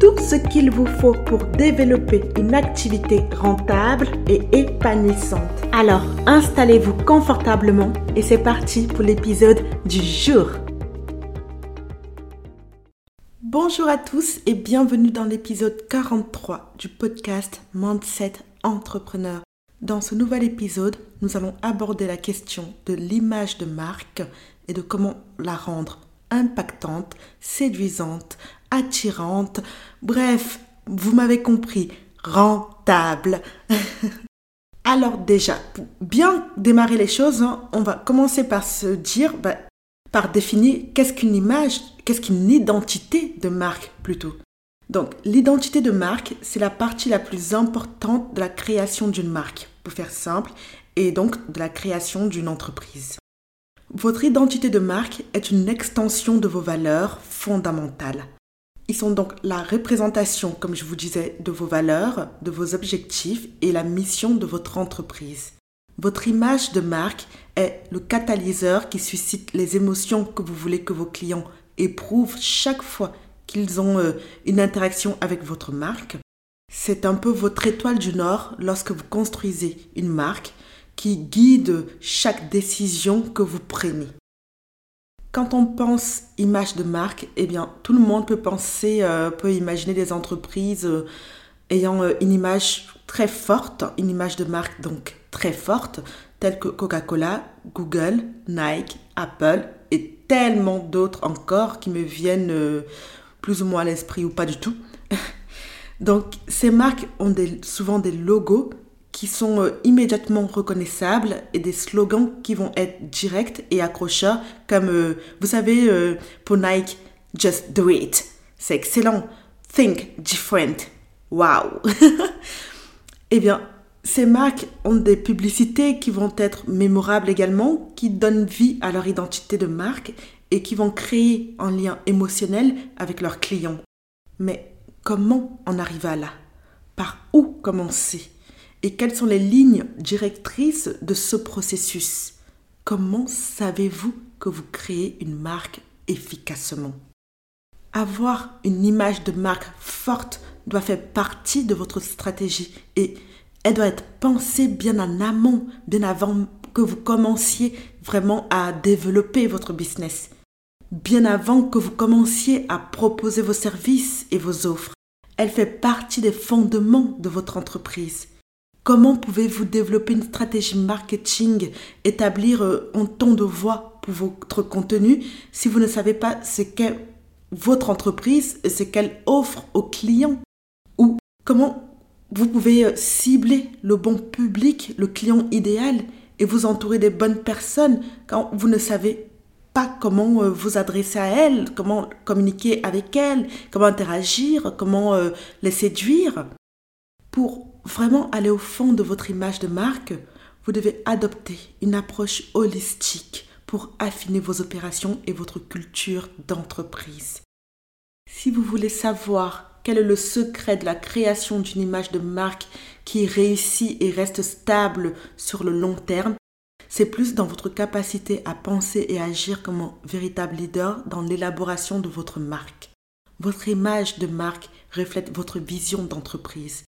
tout ce qu'il vous faut pour développer une activité rentable et épanouissante. Alors, installez-vous confortablement et c'est parti pour l'épisode du jour. Bonjour à tous et bienvenue dans l'épisode 43 du podcast Mindset Entrepreneur. Dans ce nouvel épisode, nous allons aborder la question de l'image de marque et de comment la rendre impactante, séduisante, attirante, bref, vous m'avez compris, rentable. Alors déjà, pour bien démarrer les choses, hein, on va commencer par se dire, bah, par définir qu'est-ce qu'une image, qu'est-ce qu'une identité de marque plutôt. Donc l'identité de marque, c'est la partie la plus importante de la création d'une marque, pour faire simple, et donc de la création d'une entreprise. Votre identité de marque est une extension de vos valeurs fondamentales. Ils sont donc la représentation, comme je vous disais, de vos valeurs, de vos objectifs et la mission de votre entreprise. Votre image de marque est le catalyseur qui suscite les émotions que vous voulez que vos clients éprouvent chaque fois qu'ils ont euh, une interaction avec votre marque. C'est un peu votre étoile du Nord lorsque vous construisez une marque qui guide chaque décision que vous prenez. Quand on pense image de marque, eh bien, tout le monde peut penser, euh, peut imaginer des entreprises euh, ayant euh, une image très forte, une image de marque donc très forte, telles que Coca-Cola, Google, Nike, Apple et tellement d'autres encore qui me viennent plus ou moins à l'esprit ou pas du tout. donc, ces marques ont souvent des logos qui sont euh, immédiatement reconnaissables et des slogans qui vont être directs et accrocheurs comme euh, vous savez euh, pour Nike just do it. C'est excellent. Think different. Wow. Eh bien ces marques ont des publicités qui vont être mémorables également qui donnent vie à leur identité de marque et qui vont créer un lien émotionnel avec leurs clients. Mais comment en arriver là? Par où commencer? Et quelles sont les lignes directrices de ce processus? Comment savez-vous que vous créez une marque efficacement? Avoir une image de marque forte doit faire partie de votre stratégie et elle doit être pensée bien en amont, bien avant que vous commenciez vraiment à développer votre business, bien avant que vous commenciez à proposer vos services et vos offres. Elle fait partie des fondements de votre entreprise. Comment pouvez-vous développer une stratégie marketing, établir euh, un ton de voix pour votre contenu si vous ne savez pas ce qu'est votre entreprise et ce qu'elle offre aux clients? Ou comment vous pouvez euh, cibler le bon public, le client idéal et vous entourer des bonnes personnes quand vous ne savez pas comment euh, vous adresser à elles, comment communiquer avec elles, comment interagir, comment les séduire? Pour vraiment aller au fond de votre image de marque, vous devez adopter une approche holistique pour affiner vos opérations et votre culture d'entreprise. Si vous voulez savoir quel est le secret de la création d'une image de marque qui réussit et reste stable sur le long terme, c'est plus dans votre capacité à penser et agir comme un véritable leader dans l'élaboration de votre marque. Votre image de marque reflète votre vision d'entreprise.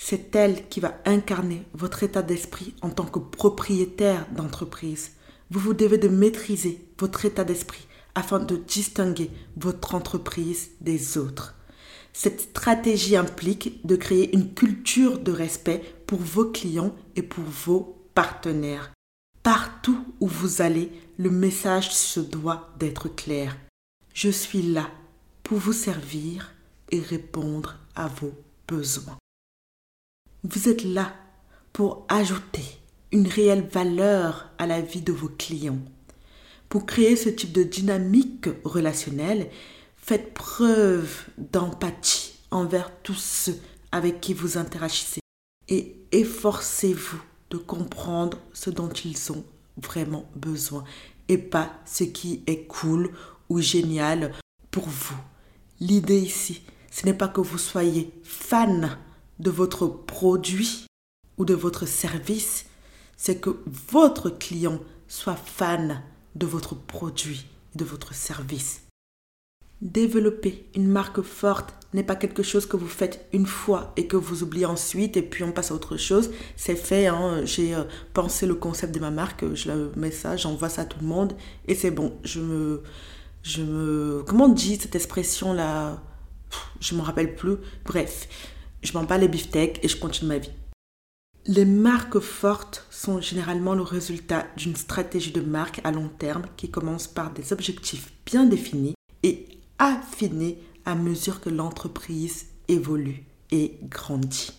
C'est elle qui va incarner votre état d'esprit en tant que propriétaire d'entreprise. Vous vous devez de maîtriser votre état d'esprit afin de distinguer votre entreprise des autres. Cette stratégie implique de créer une culture de respect pour vos clients et pour vos partenaires. Partout où vous allez, le message se doit d'être clair. Je suis là pour vous servir et répondre à vos besoins. Vous êtes là pour ajouter une réelle valeur à la vie de vos clients. Pour créer ce type de dynamique relationnelle, faites preuve d'empathie envers tous ceux avec qui vous interagissez et efforcez-vous de comprendre ce dont ils ont vraiment besoin et pas ce qui est cool ou génial pour vous. L'idée ici, ce n'est pas que vous soyez fan de votre produit ou de votre service, c'est que votre client soit fan de votre produit de votre service. Développer une marque forte n'est pas quelque chose que vous faites une fois et que vous oubliez ensuite et puis on passe à autre chose. C'est fait, hein. j'ai euh, pensé le concept de ma marque, je le mets ça, j'envoie ça à tout le monde et c'est bon. Je me, je me, comment on dit cette expression là Je me rappelle plus. Bref, je m'en bats les beefsteaks et je continue ma vie. Les marques fortes sont généralement le résultat d'une stratégie de marque à long terme qui commence par des objectifs bien définis et affinés à mesure que l'entreprise évolue et grandit.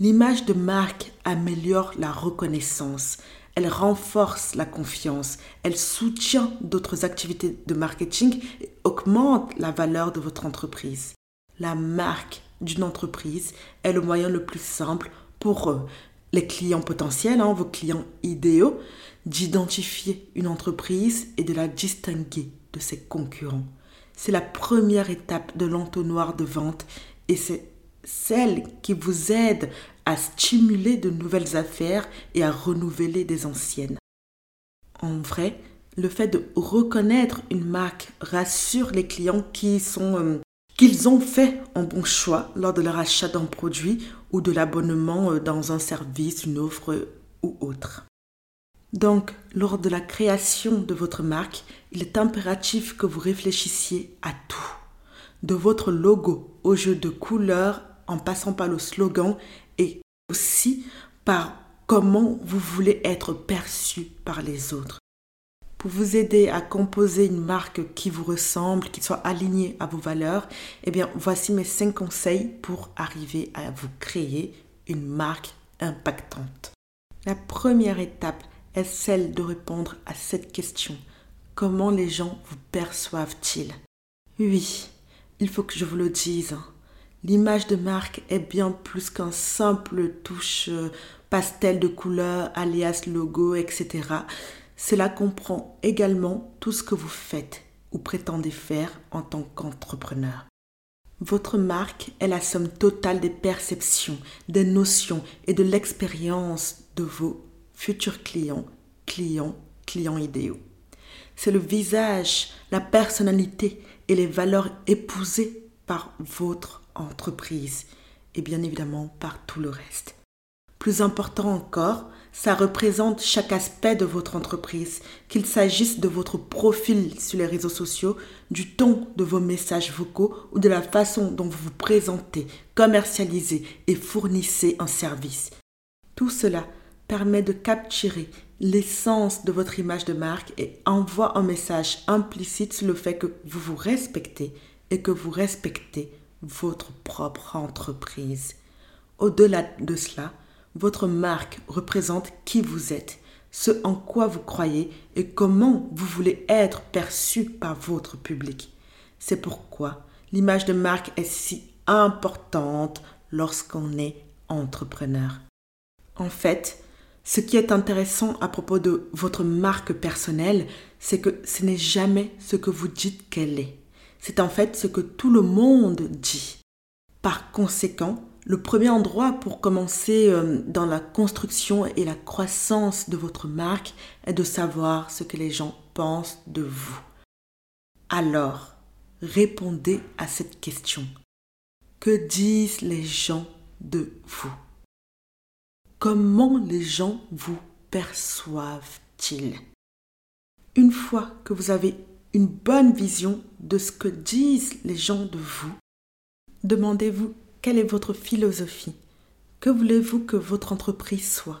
L'image de marque améliore la reconnaissance, elle renforce la confiance, elle soutient d'autres activités de marketing et augmente la valeur de votre entreprise. La marque d'une entreprise est le moyen le plus simple pour eux, les clients potentiels, hein, vos clients idéaux, d'identifier une entreprise et de la distinguer de ses concurrents. C'est la première étape de l'entonnoir de vente et c'est celle qui vous aide à stimuler de nouvelles affaires et à renouveler des anciennes. En vrai, le fait de reconnaître une marque rassure les clients qui sont euh, qu'ils ont fait un bon choix lors de leur achat d'un produit ou de l'abonnement euh, dans un service, une offre ou autre. Donc, lors de la création de votre marque, il est impératif que vous réfléchissiez à tout. De votre logo au jeu de couleurs en passant par le slogan et aussi par comment vous voulez être perçu par les autres. Pour vous aider à composer une marque qui vous ressemble, qui soit alignée à vos valeurs, eh bien, voici mes cinq conseils pour arriver à vous créer une marque impactante. La première étape est celle de répondre à cette question. Comment les gens vous perçoivent-ils? Oui, il faut que je vous le dise. L'image de marque est bien plus qu'un simple touche euh, pastel de couleurs, alias logo, etc. Cela comprend également tout ce que vous faites ou prétendez faire en tant qu'entrepreneur. Votre marque est la somme totale des perceptions, des notions et de l'expérience de vos futurs clients, clients, clients idéaux. C'est le visage, la personnalité et les valeurs épousées par votre entreprise et bien évidemment par tout le reste. Plus important encore, ça représente chaque aspect de votre entreprise, qu'il s'agisse de votre profil sur les réseaux sociaux, du ton de vos messages vocaux ou de la façon dont vous vous présentez, commercialisez et fournissez un service. Tout cela permet de capturer l'essence de votre image de marque et envoie un message implicite sur le fait que vous vous respectez et que vous respectez votre propre entreprise. Au-delà de cela, votre marque représente qui vous êtes, ce en quoi vous croyez et comment vous voulez être perçu par votre public. C'est pourquoi l'image de marque est si importante lorsqu'on est entrepreneur. En fait, ce qui est intéressant à propos de votre marque personnelle, c'est que ce n'est jamais ce que vous dites qu'elle est. C'est en fait ce que tout le monde dit. Par conséquent, le premier endroit pour commencer euh, dans la construction et la croissance de votre marque est de savoir ce que les gens pensent de vous. Alors, répondez à cette question. Que disent les gens de vous? Comment les gens vous perçoivent-ils? Une fois que vous avez une bonne vision de ce que disent les gens de vous, demandez-vous quelle est votre philosophie? Que voulez-vous que votre entreprise soit?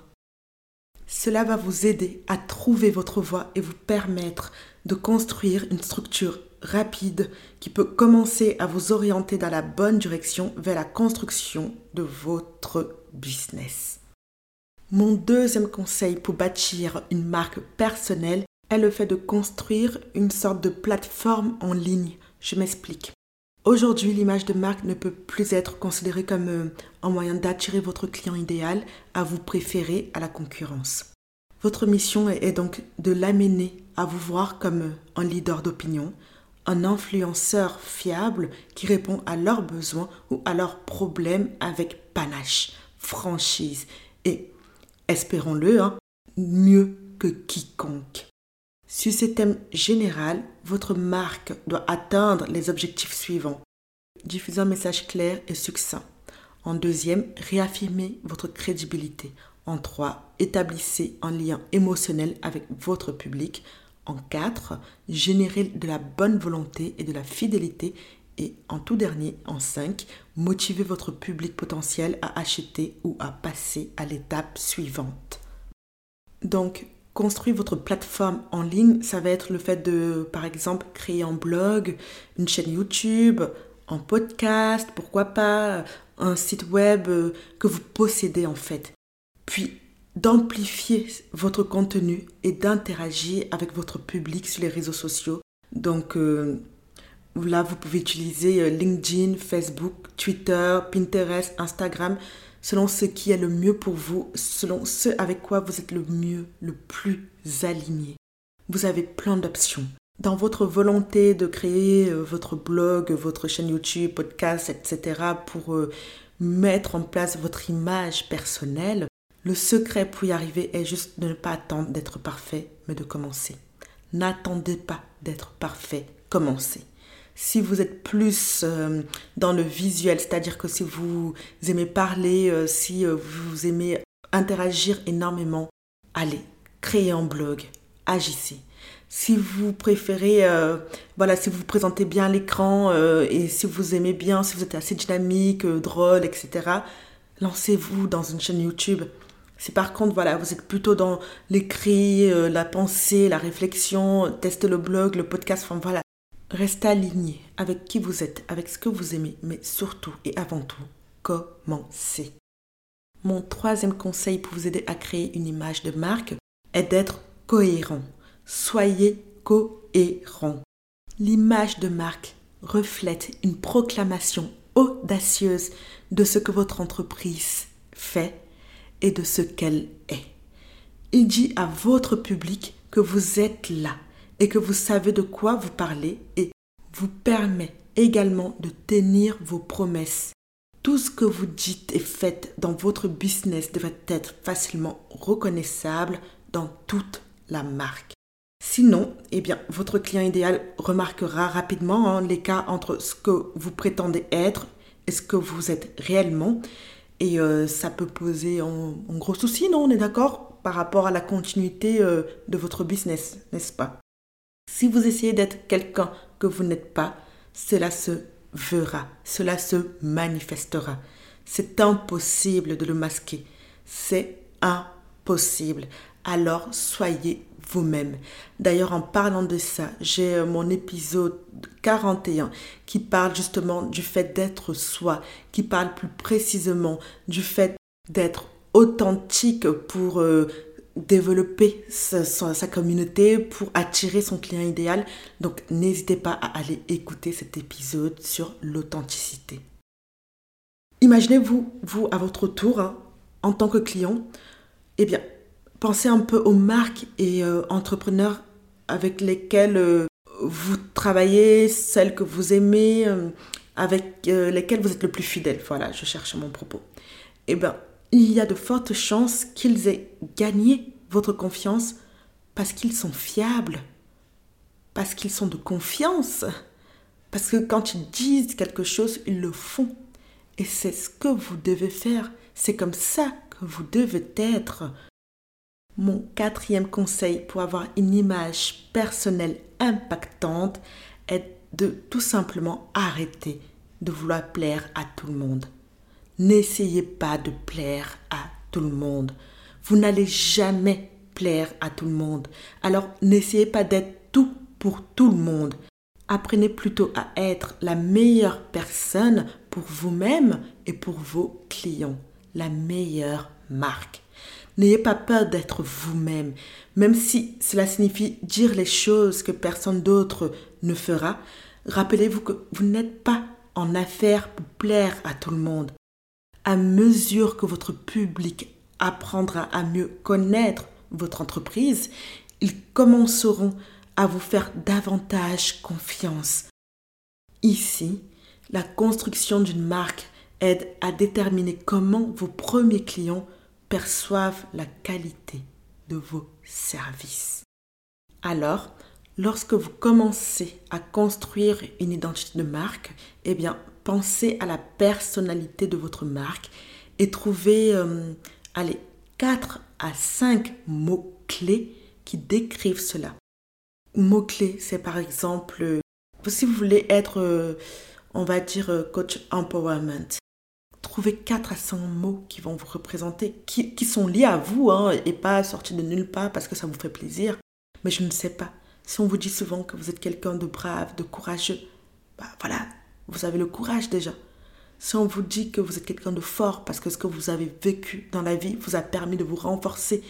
Cela va vous aider à trouver votre voie et vous permettre de construire une structure rapide qui peut commencer à vous orienter dans la bonne direction vers la construction de votre business. Mon deuxième conseil pour bâtir une marque personnelle est le fait de construire une sorte de plateforme en ligne. Je m'explique. Aujourd'hui, l'image de marque ne peut plus être considérée comme euh, un moyen d'attirer votre client idéal à vous préférer à la concurrence. Votre mission est donc de l'amener à vous voir comme euh, un leader d'opinion, un influenceur fiable qui répond à leurs besoins ou à leurs problèmes avec panache, franchise et, espérons-le, hein, mieux que quiconque. Sur ce thème général, votre marque doit atteindre les objectifs suivants. Diffuser un message clair et succinct. En deuxième, réaffirmer votre crédibilité. En trois, établissez un lien émotionnel avec votre public. En quatre, générer de la bonne volonté et de la fidélité. Et en tout dernier, en cinq, motiver votre public potentiel à acheter ou à passer à l'étape suivante. Donc, construire votre plateforme en ligne, ça va être le fait de, par exemple, créer un blog, une chaîne YouTube, un podcast, pourquoi pas, un site web euh, que vous possédez en fait. Puis d'amplifier votre contenu et d'interagir avec votre public sur les réseaux sociaux. Donc euh, là, vous pouvez utiliser euh, LinkedIn, Facebook, Twitter, Pinterest, Instagram selon ce qui est le mieux pour vous, selon ce avec quoi vous êtes le mieux, le plus aligné. Vous avez plein d'options. Dans votre volonté de créer euh, votre blog, votre chaîne YouTube, podcast, etc., pour euh, mettre en place votre image personnelle, le secret pour y arriver est juste de ne pas attendre d'être parfait, mais de commencer. N'attendez pas d'être parfait, commencez. Si vous êtes plus euh, dans le visuel, c'est-à-dire que si vous aimez parler, euh, si euh, vous aimez interagir énormément, allez, créez un blog, agissez. Si vous préférez, voilà, si vous vous présentez bien à l'écran et si vous aimez bien, si vous êtes assez dynamique, drôle, etc., lancez-vous dans une chaîne YouTube. Si par contre, voilà, vous êtes plutôt dans l'écrit, la pensée, la réflexion, testez le blog, le podcast, enfin voilà, Restez aligné avec qui vous êtes, avec ce que vous aimez, mais surtout et avant tout, commencez. Mon troisième conseil pour vous aider à créer une image de marque est d'être cohérent. Soyez cohérent. L'image de marque reflète une proclamation audacieuse de ce que votre entreprise fait et de ce qu'elle est. Il dit à votre public que vous êtes là, et que vous savez de quoi vous parlez et vous permet également de tenir vos promesses. Tout ce que vous dites et faites dans votre business devrait être facilement reconnaissable dans toute la marque. Sinon, eh bien, votre client idéal remarquera rapidement hein, l'écart entre ce que vous prétendez être et ce que vous êtes réellement. Et euh, ça peut poser un, gros souci, non? On est d'accord? Par rapport à la continuité euh, de votre business, n'est-ce pas? Si vous essayez d'être quelqu'un que vous n'êtes pas, cela se verra, cela se manifestera. C'est impossible de le masquer. C'est impossible. Alors soyez vous-même. D'ailleurs, en parlant de ça, j'ai euh, mon épisode 41 qui parle justement du fait d'être soi, qui parle plus précisément du fait d'être authentique pour euh, développer sa, communauté, pour attirer son client idéal. Donc n'hésitez pas à aller écouter cet épisode sur l'authenticité. Imaginez-vous, vous, à votre tour, hein, en tant que client, eh bien, pensez un peu aux marques et euh, entrepreneurs avec lesquels euh, vous travaillez, celles que vous aimez, euh, avec lesquelles vous êtes le plus fidèle. Voilà, je cherche mon propos. Eh bien, il y a de fortes chances qu'ils aient gagné votre confiance parce qu'ils sont fiables, parce qu'ils sont de confiance, parce que quand ils disent quelque chose, ils le font. Et c'est ce que vous devez faire, c'est comme ça que vous devez être. Mon quatrième conseil pour avoir une image personnelle impactante est de tout simplement arrêter de vouloir plaire à tout le monde. N'essayez pas de plaire à tout le monde. Vous n'allez jamais plaire à tout le monde. Alors n'essayez pas d'être tout pour tout le monde. Apprenez plutôt à être la meilleure personne pour vous-même et pour vos clients. La meilleure marque. N'ayez pas peur d'être vous-même, même si cela signifie dire les choses que personne d'autre ne fera. Rappelez-vous que vous n'êtes pas en affaires pour plaire à tout le monde. À mesure que votre public apprendra à mieux connaître votre entreprise, ils commenceront à vous faire davantage confiance. Ici, la construction d'une marque aide à déterminer comment vos premiers clients perçoivent la qualité de vos services. Alors, lorsque vous commencez à construire une identité de marque, eh bien, pensez à la personnalité de votre marque et trouvez, euh, allez, 4 à 5 mots-clés qui décrivent cela. Mots-clés, c'est par exemple, euh, si vous voulez être, euh, on va dire, coach empowerment, trouvez 4 à 5 mots qui vont vous représenter, qui, sont liés à vous hein, et pas sortis de nulle part parce que ça vous fait plaisir. Mais je ne sais pas. Si on vous dit souvent que vous êtes quelqu'un de brave, de courageux, bah voilà, vous avez le courage déjà. Si on vous dit que vous êtes quelqu'un de fort parce que ce que vous avez vécu dans la vie vous a permis de vous renforcer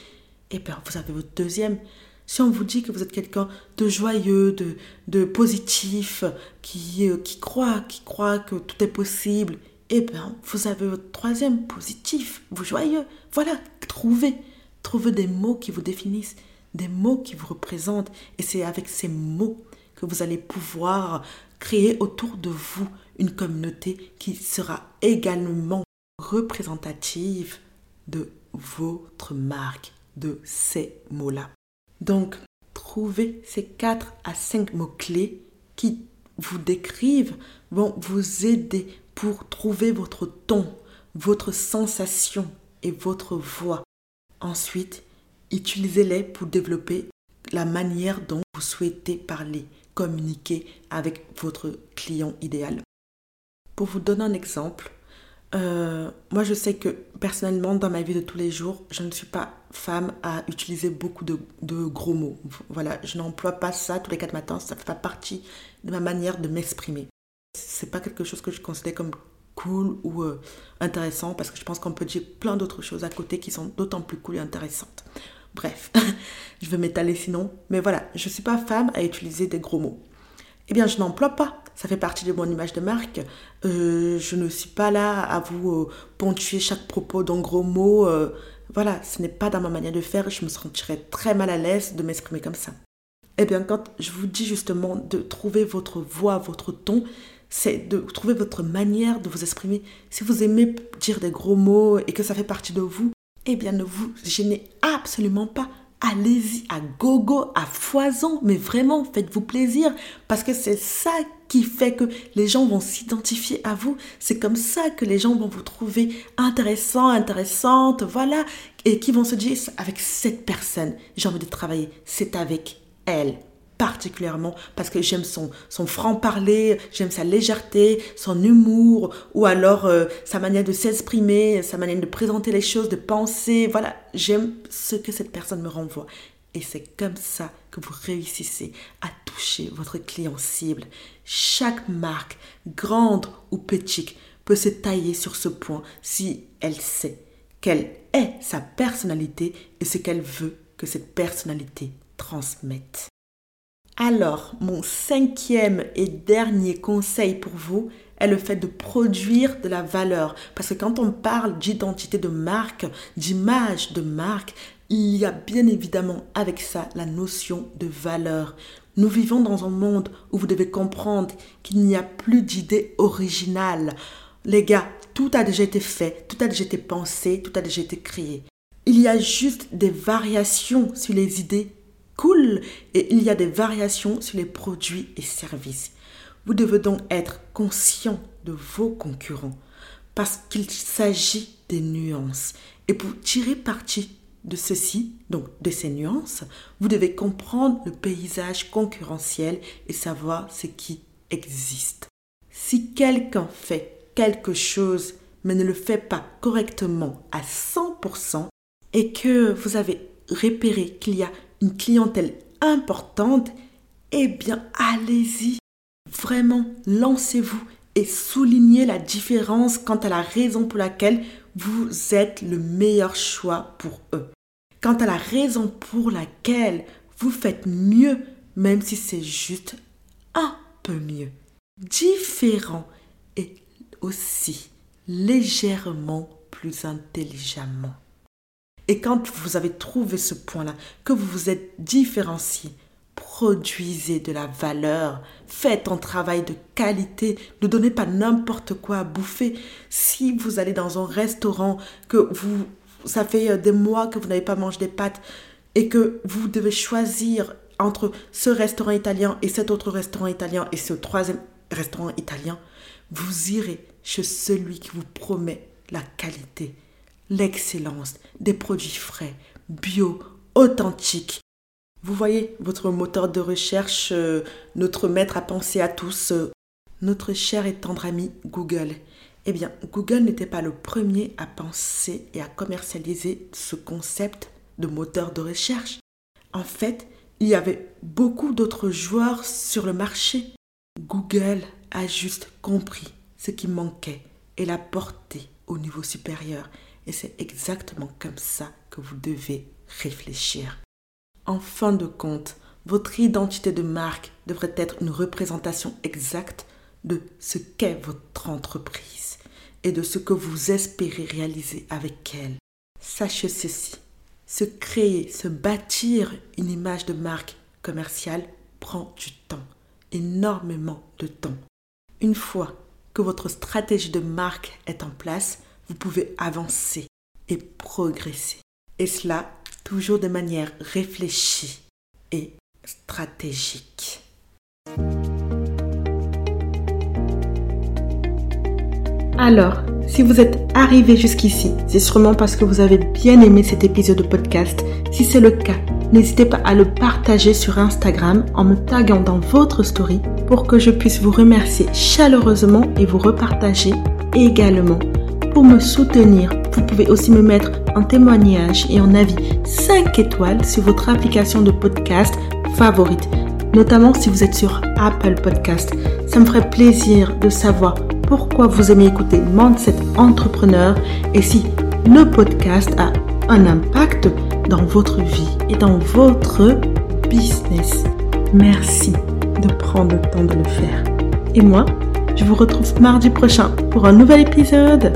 eh bien, vous avez votre deuxième. Si on vous dit que vous êtes quelqu'un de joyeux, de, de positif, qui, euh, qui croit, qui croit que tout est possible, eh bien, vous avez votre troisième positif, vous joyeux. Voilà, trouvez, trouvez des mots qui vous définissent, des mots qui vous représentent. Et c'est avec ces mots que vous allez pouvoir créer autour de vous une communauté qui sera également représentative de votre marque de ces mots-là. Donc, trouvez ces 4 à 5 mots-clés qui vous décrivent, vont vous aider pour trouver votre ton, votre sensation et votre voix. Ensuite, utilisez-les pour développer la manière dont vous souhaitez parler, communiquer avec votre client idéal. Pour vous donner un exemple, euh, moi, je sais que personnellement, dans ma vie de tous les jours, je ne suis pas femme à utiliser beaucoup de, gros mots. Voilà, je n'emploie pas ça tous les quatre matins. Ça fait pas partie de ma manière de m'exprimer. C'est pas quelque chose que je considère comme cool ou euh, intéressant parce que je pense qu'on peut dire plein d'autres choses à côté qui sont d'autant plus cool et intéressantes. Bref, je vais m'étaler sinon. Mais voilà, je ne suis pas femme à utiliser des gros mots. Eh bien, je n'emploie pas ça fait partie de mon image de marque. Euh, je ne suis pas là à vous euh, ponctuer chaque propos d'un gros mot. Euh, voilà, ce n'est pas dans ma manière de faire. Je me sentirais très mal à l'aise de m'exprimer comme ça. Eh bien, quand je vous dis justement de trouver votre voix, votre ton, c'est de trouver votre manière de vous exprimer. Si vous aimez dire des gros mots et que ça fait partie de vous, eh bien, ne vous gênez absolument pas. Allez-y à gogo, à foison, mais vraiment faites-vous plaisir. Parce que c'est ça qui fait que les gens vont s'identifier à vous. C'est comme ça que les gens vont vous trouver intéressant, intéressante, voilà, et qui vont se dire avec cette personne, j'ai envie de travailler, c'est avec elle particulièrement parce que j'aime son, son franc-parler, j'aime sa légèreté, son humour, ou alors euh, sa manière de s'exprimer, sa manière de présenter les choses, de penser. Voilà, j'aime ce que cette personne me renvoie. Et c'est comme ça que vous réussissez à toucher votre client cible. Chaque marque, grande ou petite, peut se tailler sur ce point si elle sait quelle est sa personnalité et ce qu'elle veut que cette personnalité transmette. Alors, mon cinquième et dernier conseil pour vous est le fait de produire de la valeur. Parce que quand on parle d'identité de marque, d'image de marque, il y a bien évidemment avec ça la notion de valeur. Nous vivons dans un monde où vous devez comprendre qu'il n'y a plus d'idées originales. Les gars, tout a déjà été fait, tout a déjà été pensé, tout a déjà été créé. Il y a juste des variations sur les idées cool et il y a des variations sur les produits et services. Vous devez donc être conscient de vos concurrents parce qu'il s'agit des nuances. Et pour tirer parti de ceci, donc de ces nuances, vous devez comprendre le paysage concurrentiel et savoir ce qui existe. Si quelqu'un fait quelque chose mais ne le fait pas correctement à 100% et que vous avez repéré qu'il y a une clientèle importante, eh bien allez-y. Vraiment, lancez-vous et soulignez la différence quant à la raison pour laquelle vous êtes le meilleur choix pour eux. Quant à la raison pour laquelle vous faites mieux, même si c'est juste un peu mieux. Différent et aussi légèrement plus intelligemment. Et quand vous avez trouvé ce point-là, que vous vous êtes différencié, produisez de la valeur, faites un travail de qualité, ne donnez pas n'importe quoi à bouffer. Si vous allez dans un restaurant, que vous, ça fait euh, des mois que vous n'avez pas mangé des pâtes et que vous devez choisir entre ce restaurant italien et cet autre restaurant italien et ce troisième restaurant italien, vous irez chez celui qui vous promet la qualité, l'excellence, des produits frais, bio, authentiques. Vous voyez, votre moteur de recherche, euh, notre maître à penser à tous, euh, notre cher et tendre ami Google. Eh bien, Google n'était pas le premier à penser et à commercialiser ce concept de moteur de recherche. En fait, il y avait beaucoup d'autres joueurs sur le marché. Google a juste compris ce qui manquait et l'a porté au niveau supérieur. Et c'est exactement comme ça que vous devez réfléchir. En fin de compte, votre identité de marque devrait être une représentation exacte de ce qu'est votre entreprise et de ce que vous espérez réaliser avec elle. Sachez ceci, se créer, se bâtir une image de marque commerciale prend du temps, énormément de temps. Une fois que votre stratégie de marque est en place, vous pouvez avancer et progresser. Et cela toujours de manière réfléchie et stratégique. Alors, si vous êtes arrivé jusqu'ici, c'est sûrement parce que vous avez bien aimé cet épisode de podcast. Si c'est le cas, n'hésitez pas à le partager sur Instagram en me taguant dans votre story pour que je puisse vous remercier chaleureusement et vous repartager également. Pour me soutenir, vous pouvez aussi me mettre un témoignage et un avis 5 étoiles sur votre application de podcast favorite, notamment si vous êtes sur Apple Podcast. Ça me ferait plaisir de savoir pourquoi vous aimez écouter Mindset Entrepreneur et si le podcast a un impact dans votre vie et dans votre business. Merci de prendre le temps de le faire. Et moi, je vous retrouve mardi prochain pour un nouvel épisode.